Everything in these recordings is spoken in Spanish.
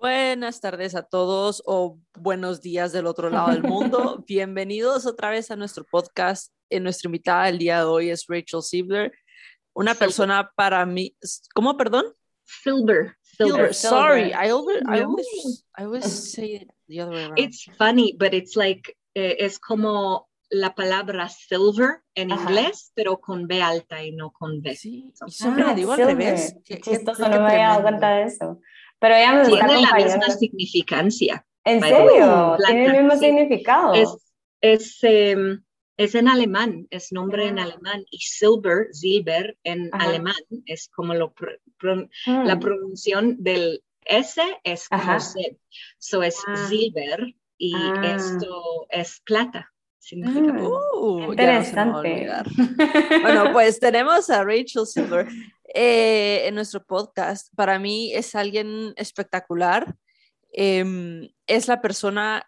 Buenas tardes a todos o buenos días del otro lado del mundo. Bienvenidos otra vez a nuestro podcast. Eh, nuestra invitada el día de hoy es Rachel Siebler, una persona para mí. ¿Cómo, perdón? Silver. Silver. Sorry, I always, I always, I always say it the other way around. It's funny, but it's like eh, es como la palabra silver en Ajá. inglés, pero con B alta y no con B. Sí, y siempre Ah, le digo al silver. revés. Qué- qué- Chistoso, qué no me había dado cuenta de eso. Pero ella me está Tiene la misma significancia. ¿En serio? Tiene el mismo sí. significado. Es, es, em, es en alemán, es nombre en Ah. alemán y silver, silver en Ajá. alemán es como lo pro- pro- Mm. la pronunciación del S es como Ajá. Z. So es Ah. silver y Ah. esto es plata. Significa Mm. Uh, ya no se me va a Interesante. olvidar. Bueno, pues tenemos a Rachel Silver eh, en nuestro podcast. Para mí es alguien espectacular. Em, es la persona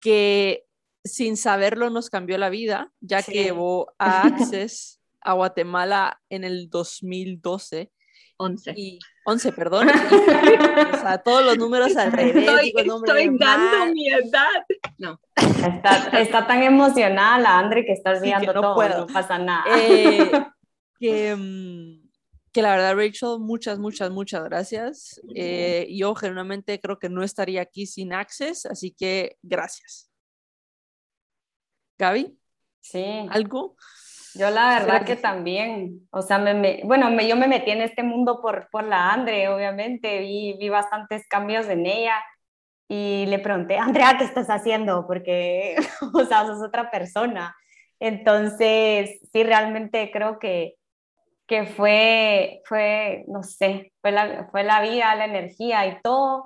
que sin saberlo nos cambió la vida, ya Sí. que llevó a Access a Guatemala en el 2012 11. y 11, perdón. o sea, todos los números al revés. Estoy, digo el nombre estoy dando mal. mi edad. No. Está, está tan emocionada la Andre que está Sí, que olvidando no todo, puedo. no pasa nada. Eh, que, mm, que la verdad, Rachel, muchas, muchas, muchas gracias. Eh, yo genuinamente creo que no estaría aquí sin Access, así que gracias. Gaby, sí, ¿algo? Yo la verdad que- también, o sea, me, me- bueno, me- yo me metí en este mundo por, por la Andre, obviamente, vi, vi bastantes cambios en ella y le pregunté, Andrea, ¿qué estás haciendo? Porque, o sea, sos otra persona. Entonces, sí, realmente creo que, que fue, fue, no sé, fue la, fue la vida, la energía y todo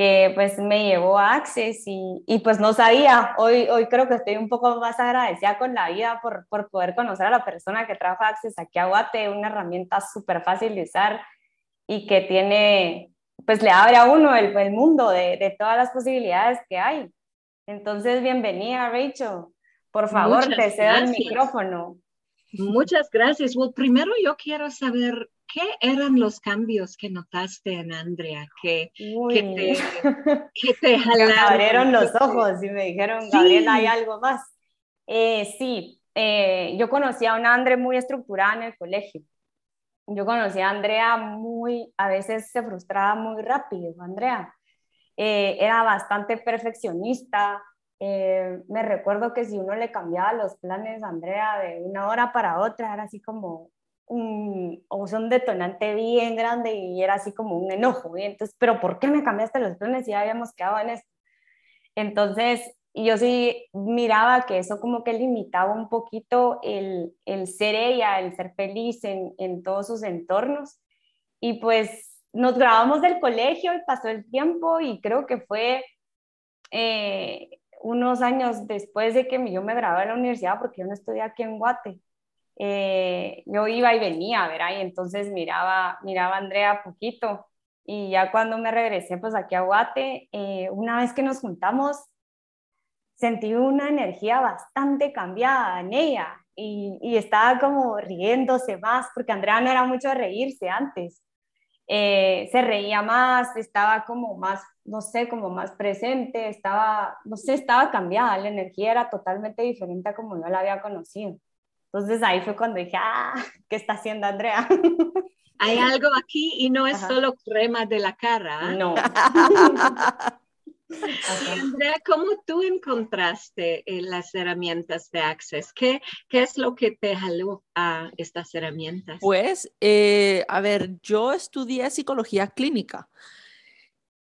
que pues me llevó a Access y, y pues no sabía, hoy, hoy creo que estoy un poco más agradecida con la vida por, por poder conocer a la persona que trajo Access aquí a Guate, una herramienta súper fácil de usar y que tiene, pues le abre a uno el, el mundo de, de todas las posibilidades que hay. Entonces, bienvenida Rachel, por favor, Muchas te cedo el gracias. micrófono. Muchas gracias. Well, primero yo quiero saber qué eran los cambios que notaste en Andrea, que, que te, que te Me jalaron. abrieron los ojos y me dijeron, Sí. Gabriela, ¿hay algo más? Eh, sí, eh, yo conocí a una Andrea muy estructurada en el colegio. Yo conocí a Andrea muy, a veces se frustraba muy rápido, Andrea. Eh, era bastante perfeccionista. Eh, me recuerdo que si uno le cambiaba los planes a Andrea de una hora para otra, era así como un, o sea, un detonante bien grande y era así como un enojo. Y entonces, ¿pero por qué me cambiaste los planes si ya habíamos quedado en esto? Entonces, yo sí miraba que eso como que limitaba un poquito el, el ser ella, el ser feliz en, en todos sus entornos. Y pues nos grabamos del colegio y pasó el tiempo y creo que fue eh, unos años después de que yo me gradué de la universidad, porque yo no estudié aquí en Guate. Eh, yo iba y venía, ¿verdad? Y entonces miraba, miraba a Andrea poquito. Y ya cuando me regresé pues aquí a Guate, eh, una vez que nos juntamos, sentí una energía bastante cambiada en ella y, estaba como riéndose más, porque Andrea no era mucho de reírse antes. Eh, se reía más, estaba como más, no sé, como más presente, estaba, no sé, estaba cambiada, la energía era totalmente diferente a como yo la había conocido. Entonces ahí fue cuando dije, ah, ¿qué está haciendo Andrea? Hay algo aquí y no es Ajá. solo crema de la cara. ¿ah? No. Y Andrea, ¿cómo tú encontraste eh, las herramientas de Access? ¿Qué, ¿Qué es lo que te jaló a estas herramientas? Pues, eh, a ver, yo estudié psicología clínica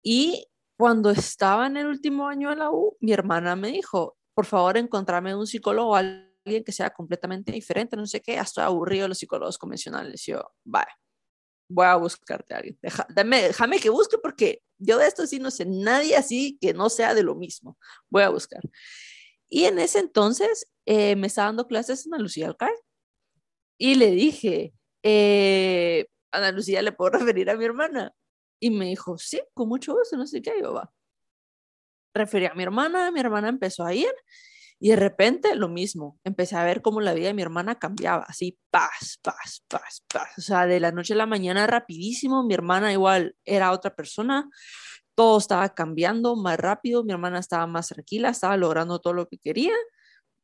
y cuando estaba en el último año de la U, mi hermana me dijo, por favor, encontrarme un psicólogo, alguien que sea completamente diferente, no sé qué, estoy aburrido los psicólogos convencionales. Yo, vaya, voy a buscarte a alguien. Deja- dame- déjame que busque porque yo de esto sí no sé nadie así que no sea de lo mismo. Voy a buscar. Y en ese entonces eh, me estaba dando clases Ana Lucía Alcáez y le dije, eh, Ana Lucía, ¿le puedo referir a mi hermana? Y me dijo, sí, con mucho gusto, no sé qué, yo va. Referí a mi hermana, mi hermana empezó a ir y de repente lo mismo, empecé a ver cómo la vida de mi hermana cambiaba, así, paz, paz, paz, paz. O sea, de la noche a la mañana rapidísimo, mi hermana igual era otra persona, todo estaba cambiando más rápido, mi hermana estaba más tranquila, estaba logrando todo lo que quería.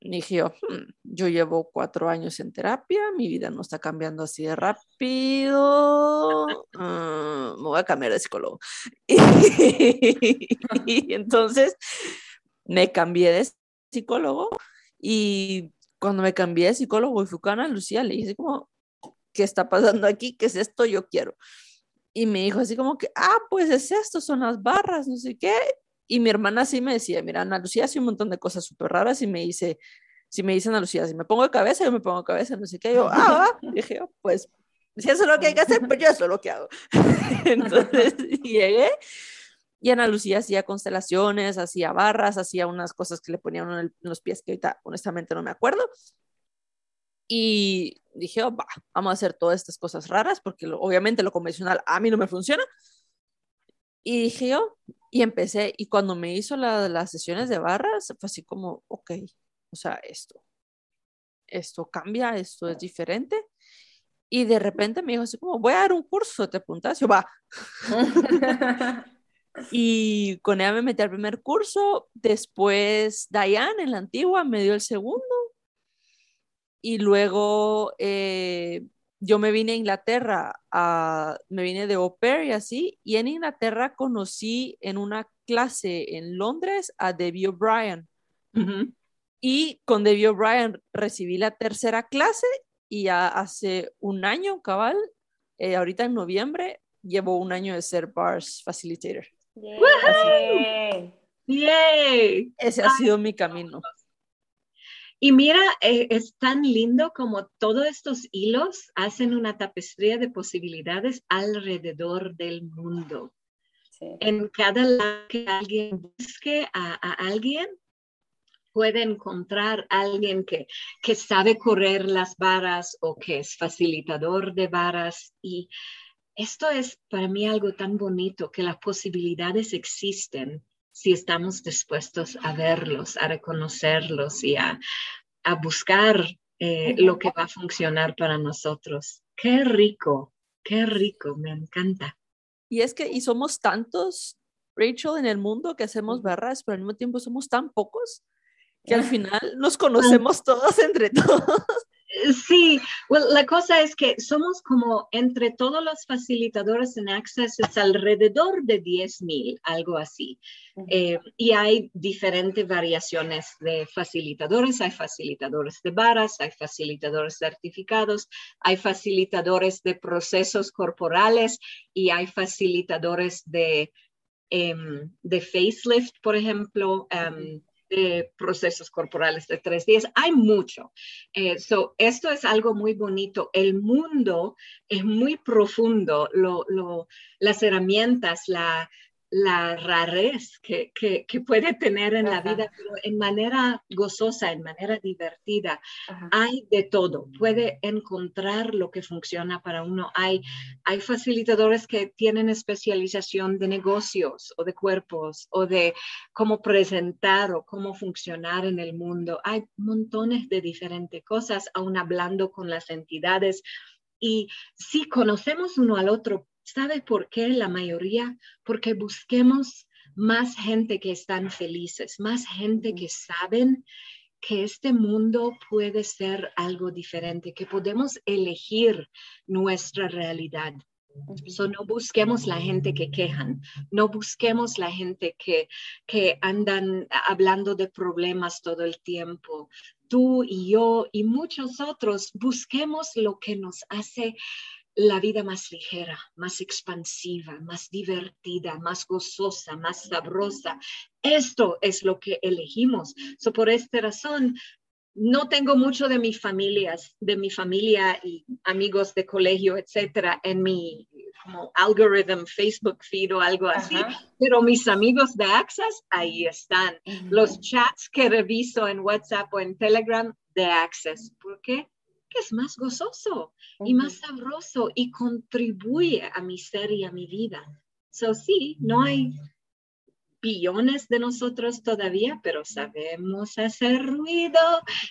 dije yo, hmm, yo llevo cuatro años en terapia, mi vida no está cambiando así de rápido, ah, me voy a cambiar de psicólogo. y entonces me cambié de psicólogo y cuando me cambié de psicólogo y fui con Ana Lucía, le dije como, ¿qué está pasando aquí? ¿Qué es esto? Yo quiero. Y me dijo así como que, ah, pues es esto, son las barras, no sé qué. Y mi hermana sí me decía, mira, Ana Lucía hace un montón de cosas súper raras y me dice, si me dice Ana Lucía, si me pongo de cabeza, yo me pongo de cabeza, no sé qué. Yo, ah, dije, pues, si eso es lo que hay que hacer, pues yo eso es lo que hago. Entonces llegué y Ana Lucía hacía constelaciones, hacía barras, hacía unas cosas que le ponían en los pies que ahorita honestamente no me acuerdo. Y dije, oh, va, vamos a hacer todas estas cosas raras porque obviamente lo convencional a mí no me funciona. Y dije yo, y empecé, y cuando me hizo las sesiones de barras, fue así como, ok, o sea, esto, esto cambia, esto es diferente. Y de repente me dijo así como, voy a dar un curso, ¿te apuntas? Yo, va. Y con ella me metí al primer curso, después Diane en la antigua me dio el segundo y luego eh, yo me vine a Inglaterra, a, me vine de au pair y así, y en Inglaterra conocí en una clase en Londres a Debbie O'Brien. Y con Debbie O'Brien recibí la tercera clase y ya hace un año, cabal, eh, ahorita en noviembre, llevo un año de ser BARS Facilitator. ¡Yay! Ese ha sido mi camino. Y mira, eh, es tan lindo como todos estos hilos hacen una tapestría de posibilidades alrededor del mundo. En cada lado que alguien busque a, alguien, puede encontrar a alguien que, que sabe correr las varas o que es facilitador de varas y esto es para mí algo tan bonito que las posibilidades existen si estamos dispuestos a verlos, a reconocerlos y a, buscar eh, lo que va a funcionar para nosotros. Qué rico, qué rico, me encanta. Y es que, y somos tantos, Rachel, en el mundo que hacemos barras, pero al mismo tiempo somos tan pocos que al final nos conocemos todos entre todos. Sí, la cosa es que somos como entre todos los facilitadores en Access es alrededor de 10.000, algo así. Eh, y hay diferentes variaciones de facilitadores. Hay facilitadores de varas, hay facilitadores certificados, hay facilitadores de procesos corporales y hay facilitadores de, em, de facelift, por ejemplo. Em, procesos corporales de tres días. Hay mucho. Eh, esto es algo muy bonito. El mundo es muy profundo. las herramientas, la, la rarez que, puede tener en la vida, pero en manera gozosa, en manera divertida. Hay de todo, puede encontrar lo que funciona para uno. Hay, hay facilitadores que tienen especialización de negocios o de cuerpos o de cómo presentar o cómo funcionar en el mundo. Hay montones de diferentes cosas, aún hablando con las entidades. Y si conocemos uno al otro ¿Sabe por qué la mayoría? Porque busquemos más gente que están felices, más gente que saben que este mundo puede ser algo diferente, que podemos elegir nuestra realidad. no busquemos la gente que quejan, no busquemos la gente que, que andan hablando de problemas todo el tiempo. Tú y yo y muchos otros busquemos lo que nos hace la vida más ligera, más expansiva, más divertida, más gozosa, más sabrosa. Esto es lo que elegimos. So, por esta razón, no tengo mucho de mi familia, de mi familia y amigos de colegio, etcétera, en mi como algorithm Facebook feed o algo así, pero mis amigos de Access ahí están. Los chats que reviso en WhatsApp o en Telegram de Access. ¿Por qué? Que es más gozoso y más sabroso y contribuye a mi ser y a mi vida. So, sí, no hay billones de nosotros todavía, pero sabemos hacer ruido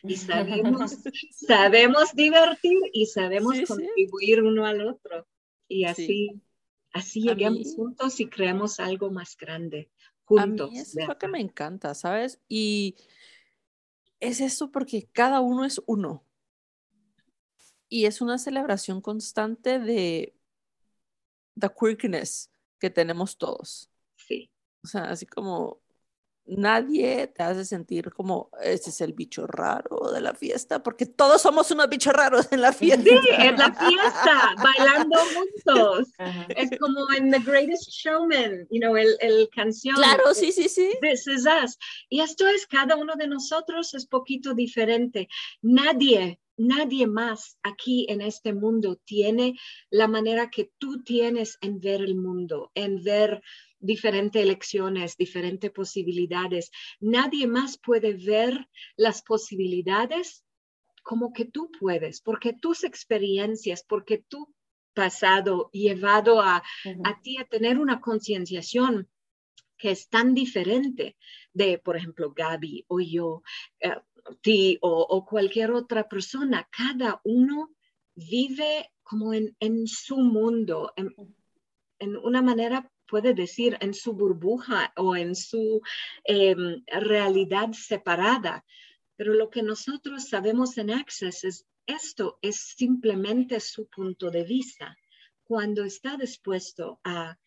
y sabemos, sabemos divertir y sabemos contribuir uno al otro. Y así Así lleguemos juntos y creamos algo más grande. Juntos. A mí es lo que me encanta, ¿sabes? Y es eso porque cada uno es uno. Y es una celebración constante de the quirkiness que tenemos todos. Sí. O sea, así como nadie te hace sentir como ese es el bicho raro de la fiesta, porque todos somos unos bichos raros en la fiesta. Sí, en la fiesta, bailando juntos. Es como en The Greatest Showman, you know, el, el canción. Claro, sí, sí, sí. This is us. Y esto es, cada uno de nosotros es poquito diferente. Nadie Nadie más aquí en este mundo tiene la manera que tú tienes en ver el mundo, en ver diferentes elecciones, diferentes posibilidades. Nadie más puede ver las posibilidades como que tú puedes, porque tus experiencias, porque tu pasado llevado a, a ti a tener una concienciación que es tan diferente de, por ejemplo, Gaby o yo, eh, ti o, cualquier otra persona. Cada uno vive como en, su mundo, en, una manera puede decir en su burbuja o en su em, realidad separada. Pero lo que nosotros sabemos en Access es esto es simplemente su punto de vista. Cuando está dispuesto a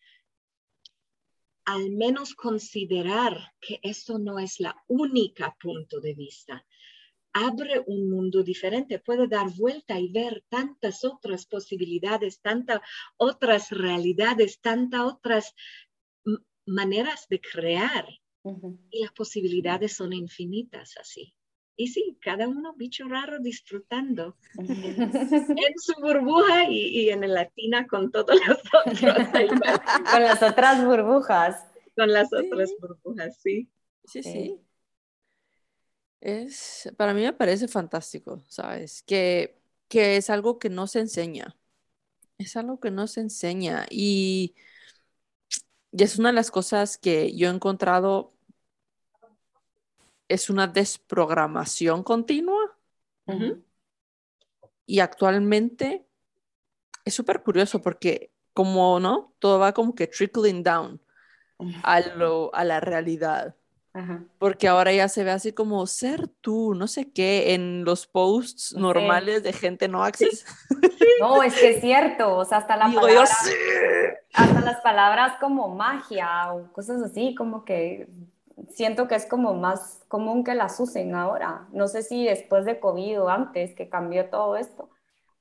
al menos considerar que esto no es la única punto de vista, abre un mundo diferente, puede dar vuelta y ver tantas otras posibilidades, tantas otras realidades, tantas otras maneras de crear. Y las posibilidades son infinitas así. Y sí, cada uno bicho raro disfrutando en su burbuja y, en la latina con todos los otros. con las otras burbujas. Con las otras burbujas, sí. Sí, sí. Es, para mí me parece fantástico, ¿sabes? Que, que es algo que no se enseña. Es algo que no se enseña. Y, y es una de las cosas que yo he encontrado es una desprogramación continua. Y actualmente es súper curioso porque como, ¿no? Todo va como que trickling down a, lo, a la realidad. Porque ahora ya se ve así como ser tú, no sé qué, en los posts normales de gente no access. No, es que es cierto, o sea, hasta, la hasta las palabras como magia o cosas así, como que siento que es como más común que las usen ahora. No sé si después de COVID o antes que cambió todo esto,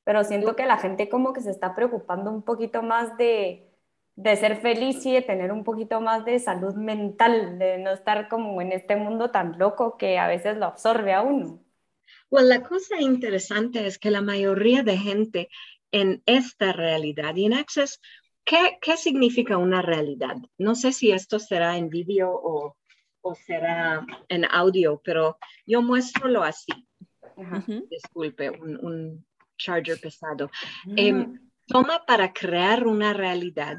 pero siento que la gente como que se está preocupando un poquito más de, de ser feliz y de tener un poquito más de salud mental, de no estar como en este mundo tan loco que a veces lo absorbe a uno. Bueno, la cosa interesante es que la mayoría de gente en esta realidad y en Access, ¿qué, ¿qué significa una realidad? No sé si esto será en vídeo o, o será en audio, pero yo muestro así. Disculpe, un, charger pesado. Em, toma para crear una realidad,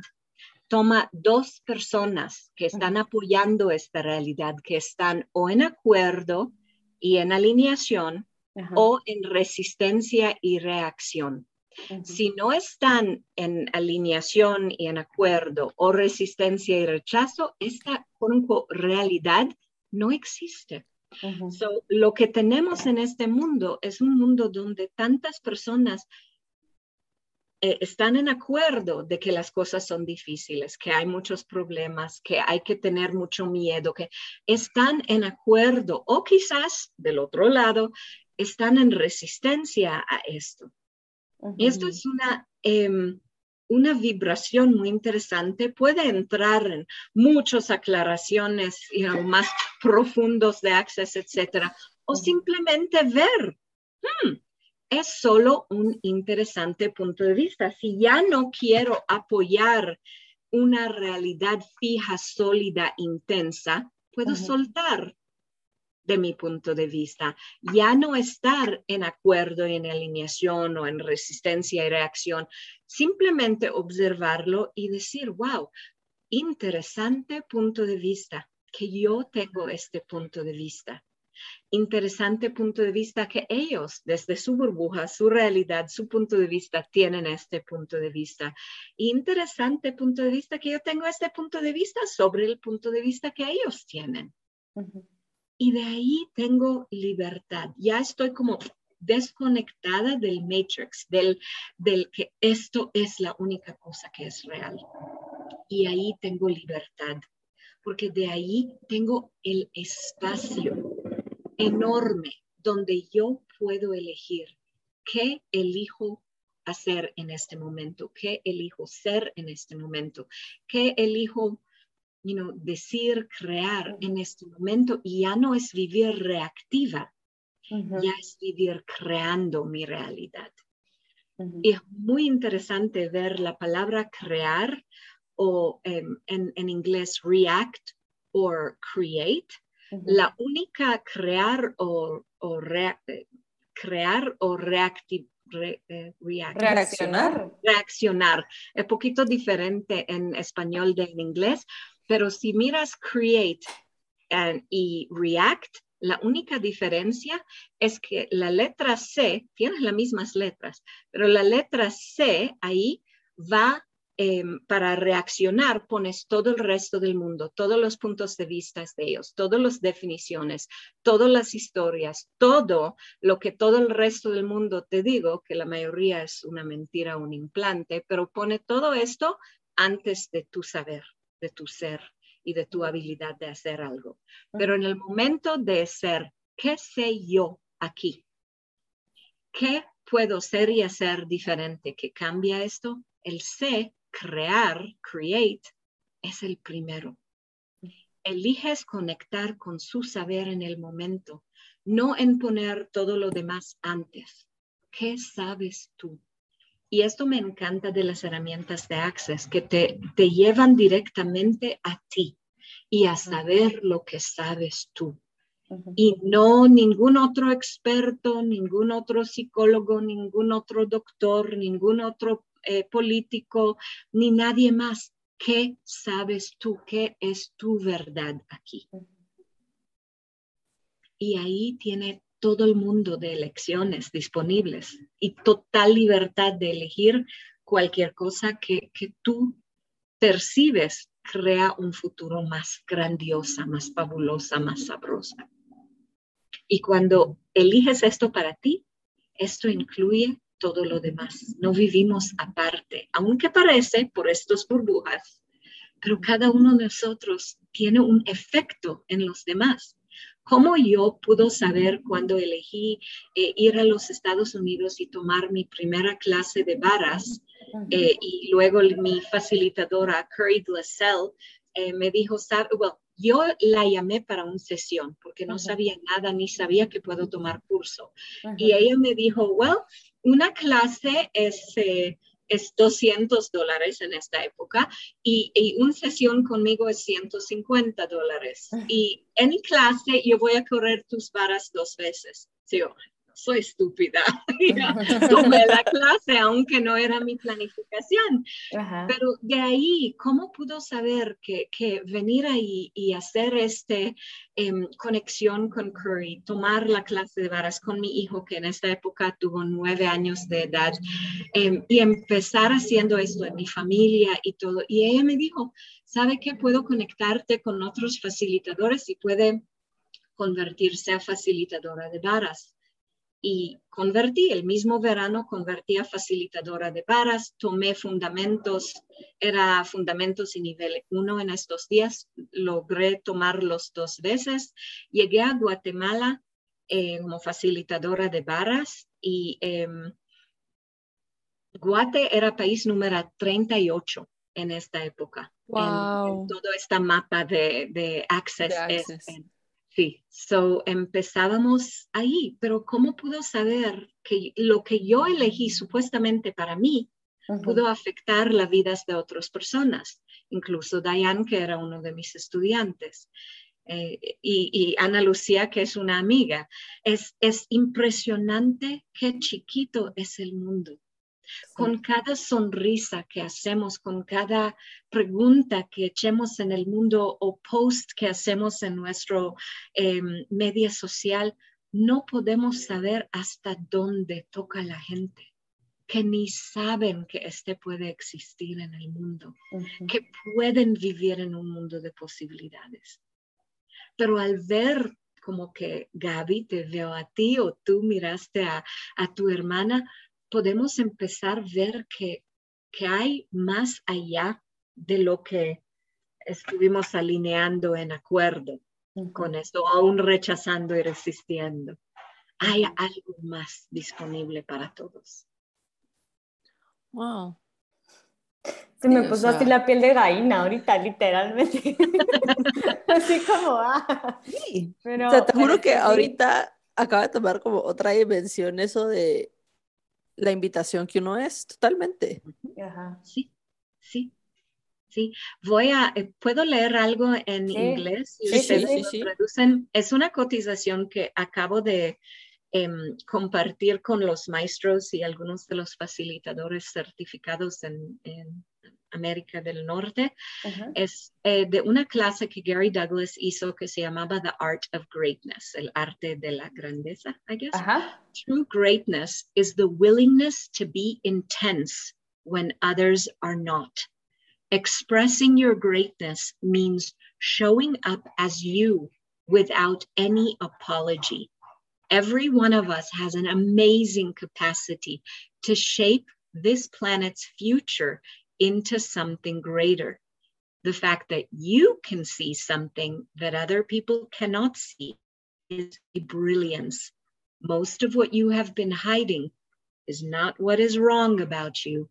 toma dos personas que están apoyando esta realidad, que están o en acuerdo y en alineación o en resistencia y reacción. Si no están en alineación y en acuerdo o resistencia y rechazo, esta realidad no existe. lo que tenemos en este mundo es un mundo donde tantas personas eh, están en acuerdo de que las cosas son difíciles, que hay muchos problemas, que hay que tener mucho miedo, que están en acuerdo o quizás del otro lado están en resistencia a esto. Esto es una, em, una vibración muy interesante. Puede entrar en muchas aclaraciones más profundos de Access, etcétera, o simplemente ver, hmm, es solo un interesante punto de vista. Si ya no quiero apoyar una realidad fija, sólida, intensa, puedo soltar de mi punto de vista. Ya no estar en acuerdo, en alineación o en resistencia y reacción, simplemente observarlo y decir, wow, interesante punto de vista, que yo tengo este punto de vista. Interesante punto de vista que ellos, desde su burbuja, su realidad, su punto de vista, tienen este punto de vista. Interesante punto de vista que yo tengo este punto de vista sobre el punto de vista que ellos tienen. Y de ahí tengo libertad. Ya estoy como desconectada del matrix, del, del que esto es la única cosa que es real. Y ahí tengo libertad, porque de ahí tengo el espacio enorme donde yo puedo elegir qué elijo hacer en este momento, qué elijo ser en este momento, qué elijo you know, decir, crear en este momento. Y ya no es vivir reactiva, ya es vivir creando mi realidad. Y es muy interesante ver la palabra crear o em, en, inglés react o create. La única crear o, eh, crear o reactiv, eh, reaccionar. Reaccionar. Es poquito diferente en español de en inglés, pero si miras create y react, la única diferencia es que la letra C, tienes las mismas letras, pero la letra C ahí va em, para reaccionar, pones todo el resto del mundo, todos los puntos de vista de ellos, todas las definiciones, todas las historias, todo lo que todo el resto del mundo te digo, que la mayoría es una mentira, un implante, pero pone todo esto antes de tu saber, de tu ser y de tu habilidad de hacer algo. Pero en el momento de ser, ¿qué sé yo aquí? ¿Qué puedo ser y hacer diferente que cambia esto? El sé, crear, create, es el primero. Eliges conectar con su saber en el momento, no en poner todo lo demás antes. ¿Qué sabes tú? Y esto me encanta de las herramientas de Access, que te, te llevan directamente a ti y a saber lo que sabes tú. Y no ningún otro experto, ningún otro psicólogo, ningún otro doctor, ningún otro eh, político, ni nadie más. ¿Qué sabes tú? ¿Qué es tu verdad aquí? Y ahí tiene todo el mundo de elecciones disponibles y total libertad de elegir cualquier cosa que, tú percibes crea un futuro más grandiosa, más fabulosa, más sabrosa. Y cuando eliges esto para ti, esto incluye todo lo demás. No vivimos aparte, aunque parece por estos burbujas, pero cada uno de nosotros tiene un efecto en los demás. ¿Cómo yo puedo saber cuando elegí eh, ir a los Estados Unidos y tomar mi primera clase de varas? Eh, y luego mi facilitadora, Curry Glassell, eh, me dijo, well, yo la llamé para una sesión porque no sabía nada ni sabía que puedo tomar curso. Y ella me dijo, well, una clase es es 200 dólares en esta época y, una sesión conmigo es 150 dólares. Y en clase yo voy a correr tus varas dos veces. Sí, soy estúpida. Tomé la clase, aunque no era mi planificación. Pero de ahí, ¿cómo pudo saber que, que venir ahí y hacer esta em, conexión con Curry, tomar la clase de varas con mi hijo, que en esta época tuvo nueve años de edad, em, y empezar haciendo esto en mi familia y todo? Y ella me dijo, ¿sabe que puedo conectarte con otros facilitadores y puede convertirse a facilitadora de varas? Y convertí, el mismo verano convertí a facilitadora de varas, tomé fundamentos, era fundamentos y nivel 1 en estos días, logré tomarlos dos veces, llegué a Guatemala eh, como facilitadora de varas y em, Guate era país número 38 en esta época. Wow. todo este mapa de, de access, Sí, so empezábamos ahí, pero ¿cómo pudo saber que lo que yo elegí supuestamente para mí pudo afectar las vidas de otras personas? Incluso Diane, que era uno de mis estudiantes, eh, y, Ana Lucía, que es una amiga. Es, es impresionante qué chiquito es el mundo. Con cada sonrisa que hacemos, con cada pregunta que echemos en el mundo o post que hacemos en nuestro eh, media social, no podemos saber hasta dónde toca la gente que ni saben que este puede existir en el mundo, que pueden vivir en un mundo de posibilidades. Pero al ver como que Gaby te veo a ti o tú miraste a, a tu hermana, podemos empezar a ver que, que hay más allá de lo que estuvimos alineando en acuerdo con esto, aún rechazando y resistiendo. Hay algo más disponible para todos. Wow. Se me puso así la piel de gallina ahorita, literalmente. así como, ah. Sí. Pero, te juro que ahorita acaba de tomar como otra dimensión eso de la invitación que uno es, totalmente. Ajá. Sí, sí. Sí, voy a, eh, ¿puedo leer algo en inglés? Sí, sí, sí, traducen. Es una cotización que acabo de Em, compartir con los maestros y algunos de los facilitadores certificados en, América del Norte. Es eh, de una clase que Gary Douglas hizo que se llamaba The Art of Greatness, el arte de la grandeza, I guess. True greatness is the willingness to be intense when others are not. Expressing your greatness means showing up as you without any apology. Every one of us has an amazing capacity to shape this planet's future into something greater. The fact that you can see something that other people cannot see is a brilliance. Most of what you have been hiding is not what is wrong about you,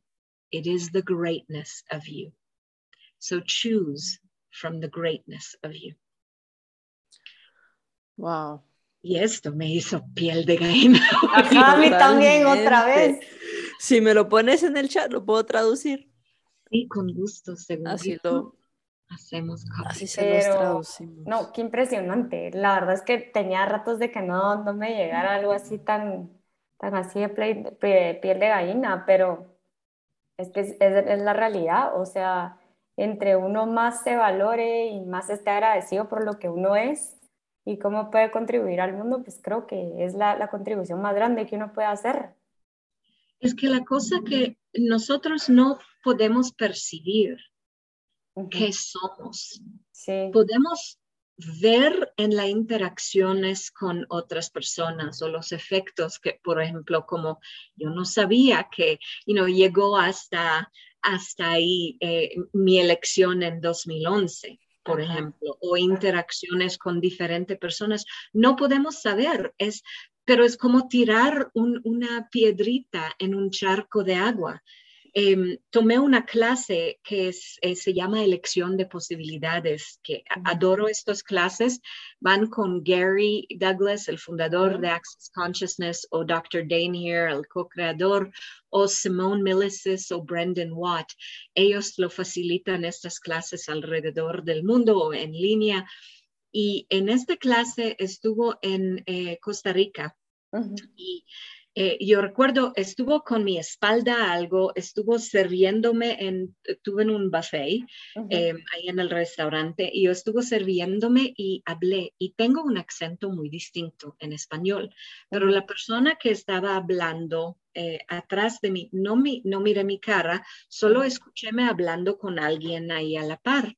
it is the greatness of you. So choose from the greatness of you. Wow. Y esto me hizo piel de gallina. a mí también otra vez. Si me lo pones en el chat, lo puedo traducir. Sí, con gusto, seguro. Así lo hacemos. Así se los traducimos. No, qué impresionante. La verdad es que tenía ratos de que no, no me llegara algo así tan, tan así de piel de gallina, pero es que es, es la realidad. O sea, entre uno más se valore y más esté agradecido por lo que uno es, y cómo puede contribuir al mundo, pues creo que es la, la contribución más grande que uno puede hacer. Es que la cosa que nosotros no podemos percibir que somos. Sí. Podemos ver en las interacciones con otras personas o los efectos que, por ejemplo, como yo no sabía que, you know, llegó hasta, hasta ahí eh, mi elección en 2011 por ejemplo, o interacciones con diferentes personas, no podemos saber, es, pero es como tirar una piedrita en un charco de agua. Em, tomé una clase que eh, se llama Elección de Posibilidades, que adoro estas clases. Van con Gary Douglas, el fundador de Access Consciousness, o Dr. Danier, el co-creador, o Simone Millicis o Brendan Watt. Ellos lo facilitan estas clases alrededor del mundo o en línea. Y en esta clase estuvo en eh, Costa Rica. Y eh, yo recuerdo, estuvo con mi espalda algo, estuvo sirviéndome, en, estuve en un buffet em, ahí en el restaurante y yo estuvo sirviéndome y hablé y tengo un acento muy distinto en español, pero la persona que estaba hablando eh, atrás de mí no, mi, no miré mi cara, solo escúcheme hablando con alguien ahí a la par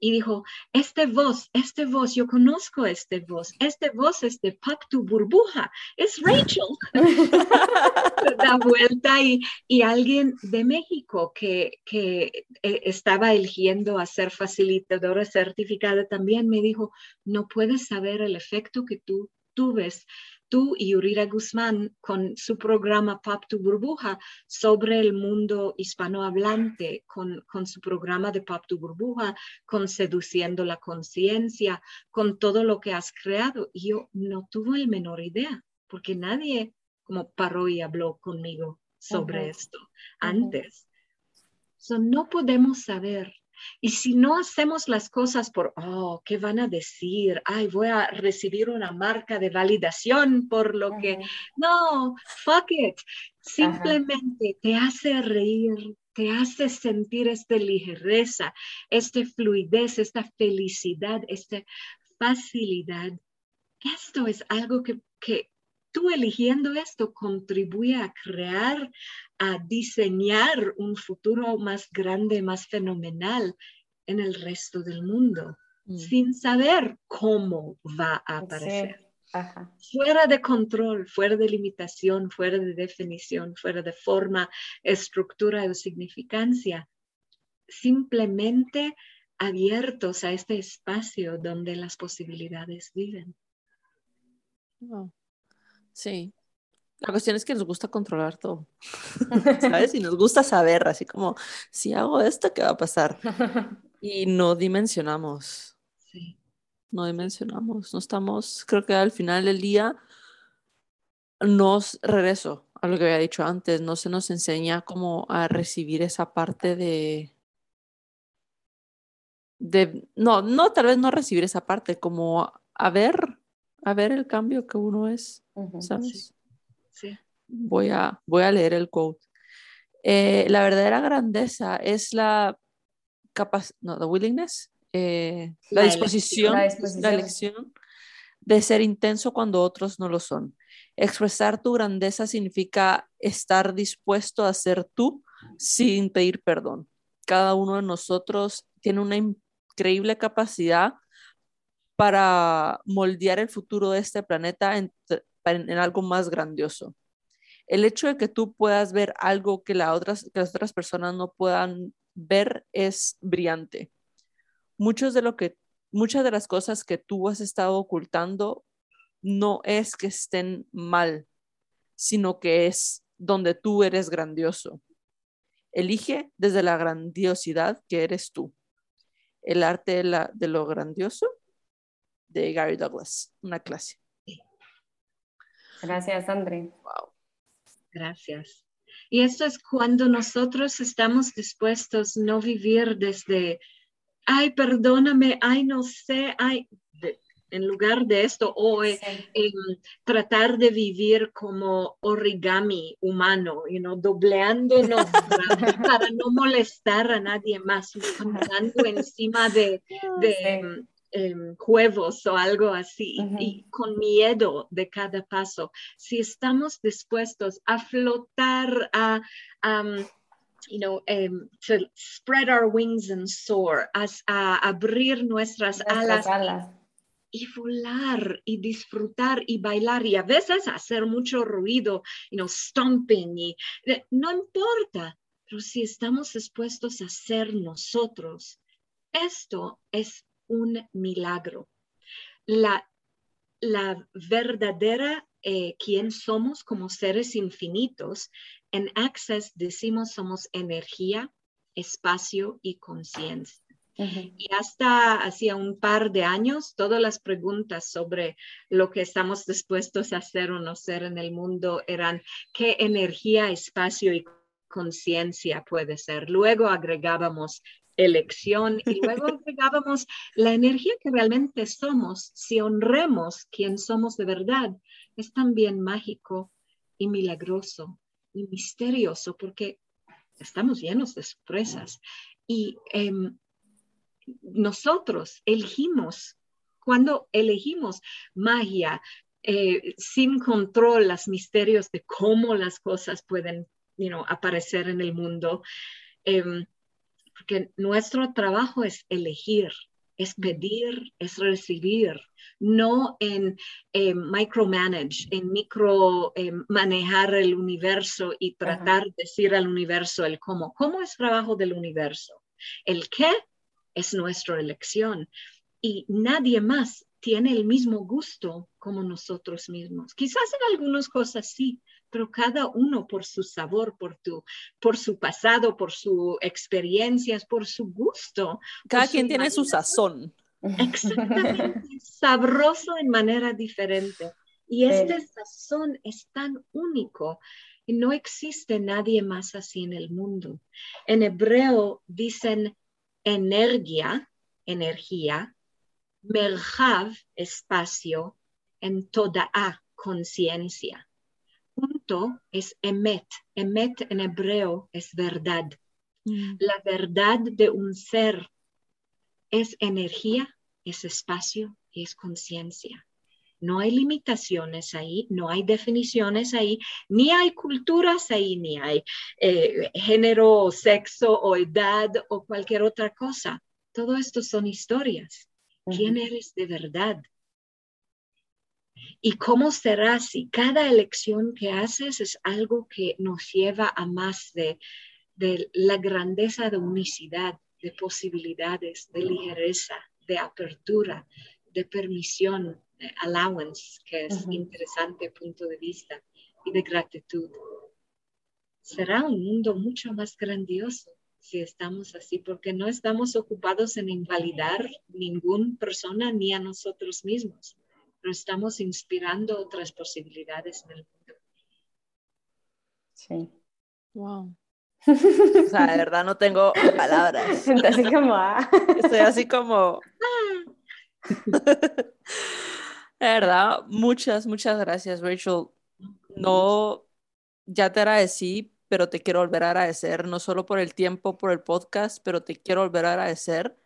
y dijo, este voz, este voz, yo conozco este voz, este voz es de Pop Tu Burbuja, es Rachel. da vuelta y, y, alguien de México que, que eh, estaba eligiendo a ser facilitadora certificada también me dijo, no puedes saber el efecto que tú tuves tú y Urira Guzmán con su programa Pop tu Burbuja sobre el mundo hispanohablante, con, con su programa de Pop tu Burbuja, con Seduciendo la Conciencia, con todo lo que has creado. Y yo no tuve el menor idea, porque nadie como paró y habló conmigo sobre esto antes. no podemos saber Y si no hacemos las cosas por, oh, ¿qué van a decir? Ay, voy a recibir una marca de validación por lo que... No, fuck it. Simplemente te hace reír, te hace sentir esta ligereza, esta fluidez, esta felicidad, esta facilidad. Esto es algo que, que tú eligiendo esto contribuye a crear, a diseñar un futuro más grande, más fenomenal en el resto del mundo, mm. sin saber cómo va a aparecer. Fuera de control, fuera de limitación, fuera de definición, fuera de forma, estructura o significancia, simplemente abiertos a este espacio donde las posibilidades viven. Sí. La cuestión es que nos gusta controlar todo, ¿sabes? Y nos gusta saber, así como, si hago esto, ¿qué va a pasar? Y no dimensionamos. Sí. No dimensionamos. No estamos, creo que al final del día, nos regreso a lo que había dicho antes, no se nos enseña como a recibir esa parte de, de, no, no, tal vez no recibir esa parte, como a ver a ver el cambio que uno es, ¿sabes? Sí. Voy, a, voy a leer el quote. Eh, la verdadera grandeza es la capacidad, no, the willingness, eh, la, disposición, la, elección de ser intenso cuando otros no lo son. Expresar tu grandeza significa estar dispuesto a ser tú sin pedir perdón. Cada uno de nosotros tiene una increíble capacidad para moldear el futuro de este planeta en, algo más grandioso. El hecho de que tú puedas ver algo que, las otras personas no puedan ver es brillante. Muchos de lo que, muchas de las cosas que tú has estado ocultando no es que estén mal, sino que es donde tú eres grandioso. Elige desde la grandiosidad que eres tú. El arte de lo grandioso de Gary Douglas, una clase. Gracias, André. Wow. Gracias. Y esto es cuando nosotros estamos dispuestos a no vivir desde, ay, perdóname, ay, no sé, ay, en lugar de esto, o eh, tratar de vivir como origami humano, you know, dobleándonos para, no molestar a nadie más, andando encima de, de Em, huevos o algo así, y con miedo de cada paso. Si estamos dispuestos a flotar, a, you know, um, to spread our wings and soar, a, abrir nuestras, alas, y volar y disfrutar y bailar y a veces hacer mucho ruido, you know, stomping y no importa, pero si estamos dispuestos a ser nosotros, esto es un milagro. La, la verdadera eh, quién somos como seres infinitos, en Access decimos somos energía, espacio y conciencia. Y hasta hacía un par de años, todas las preguntas sobre lo que estamos dispuestos a hacer o no ser en el mundo eran qué energía, espacio y conciencia puede ser. Luego agregábamos elección y luego agregábamos la energía que realmente somos, si honremos quién somos de verdad, es también mágico y milagroso y misterioso porque estamos llenos de sorpresas y em, nosotros elegimos, cuando elegimos magia, eh, sin control, los misterios de cómo las cosas pueden aparecer en el mundo. Em, porque nuestro trabajo es elegir, es pedir, es recibir, no en micromanage, en micro manejar el universo y tratar de decir al universo el cómo. ¿Cómo es trabajo del universo? El qué es nuestra elección y nadie más tiene el mismo gusto como nosotros mismos. Quizás en algunas cosas sí, pero cada uno por su sabor, por, tu, por su pasado, por sus experiencias, por su gusto. Cada quien tiene su sazón. Exactamente, sabroso en manera diferente. Y este sazón es tan único y no existe nadie más así en el mundo. En hebreo dicen energía, energía, merhav, espacio, en toda a, conciencia. Es emet. Emet en hebreo es verdad. Mm. La verdad de un ser es energía, es espacio y es conciencia. No hay limitaciones ahí, no hay definiciones ahí, ni hay culturas ahí, ni hay eh, género, sexo o edad o cualquier otra cosa. Todo esto son historias. ¿Quién eres de verdad? ¿Y cómo será si cada elección que haces es algo que nos lleva a más de, de la grandeza de unicidad, de posibilidades, de ligereza, de apertura, de permisión, de allowance, que es interesante punto de vista, y de gratitud. Será un mundo mucho más grandioso si estamos así, porque no estamos ocupados en invalidar ninguna persona ni a nosotros mismos, pero estamos inspirando otras posibilidades en el mundo. Sí. Wow. O sea, de verdad no tengo palabras. Así como, ah. Estoy así como. De verdad, muchas, muchas gracias, Rachel. No, ya te agradecí, pero te quiero volver a agradecer, no solo por el tiempo, por el podcast, pero te quiero volver a agradecer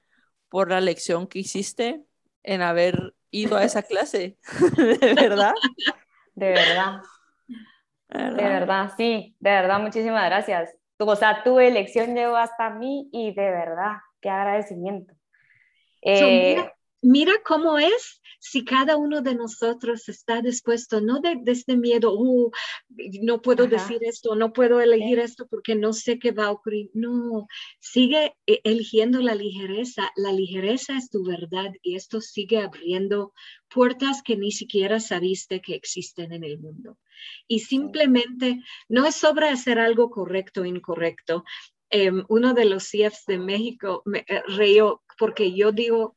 por la lección que hiciste en haber ido a esa clase. de verdad. De verdad. De verdad, sí, de verdad, muchísimas gracias. O sea, tu elección llegó hasta mí y de verdad, qué agradecimiento. Eh, mira cómo es si cada uno de nosotros está dispuesto, no de, este miedo, uh, no puedo decir esto, no puedo elegir esto porque no sé qué va a ocurrir. No, sigue e, eligiendo la ligereza. La ligereza es tu verdad y esto sigue abriendo puertas que ni siquiera sabiste que existen en el mundo. Y simplemente no es sobre hacer algo correcto o incorrecto. Em, uno de los CFs de México me reíó porque yo digo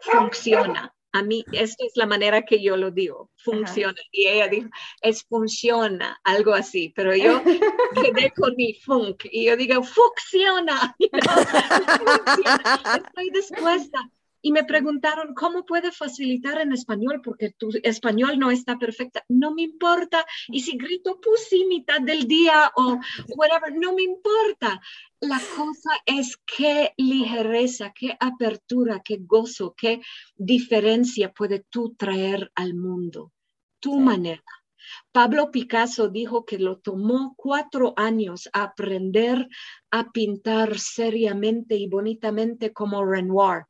funciona. A mí, esto es la manera que yo lo digo, funciona. Y ella dijo, es funciona, algo así, pero yo quedé con mi funk y yo digo, funciona. Estoy dispuesta y me preguntaron, ¿cómo puede facilitar en español? Porque tu español no está perfecta. No me importa. Y si grito pussy mitad del día o whatever, no me importa. La cosa es qué ligereza, qué apertura, qué gozo, qué diferencia puede tú traer al mundo. Tu manera. Pablo Picasso dijo que lo tomó cuatro años aprender a pintar seriamente y bonitamente como Renoir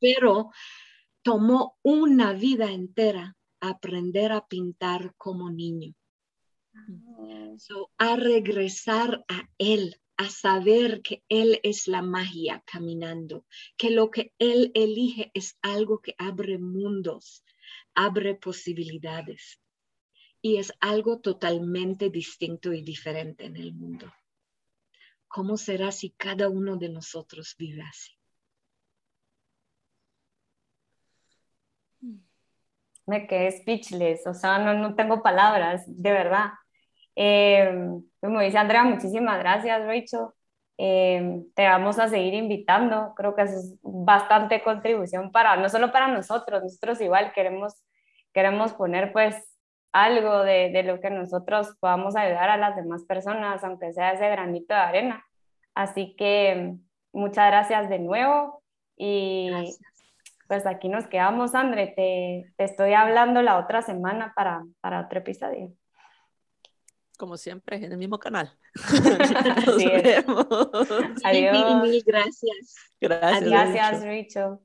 pero tomó una vida entera aprender a pintar como niño. Ah. a regresar a él, a saber que él es la magia caminando, que lo que él elige es algo que abre mundos, abre posibilidades y es algo totalmente distinto y diferente en el mundo. ¿Cómo será si cada uno de nosotros vive así? Me quedé speechless, o sea, no, no tengo palabras, de verdad. Eh, como dice Andrea, muchísimas gracias, Rachel. Eh, te vamos a seguir invitando, creo que es bastante contribución para, no solo para nosotros, nosotros igual queremos, queremos poner pues algo de, de lo que nosotros podamos ayudar a las demás personas, aunque sea ese granito de arena. Así que muchas gracias de nuevo y pues aquí nos quedamos, André. Te, estoy hablando la otra semana para, para otro episodio. Como siempre, en el mismo canal. Nos vemos. Adiós. Mil, gracias. Gracias. Gracias, Rachel.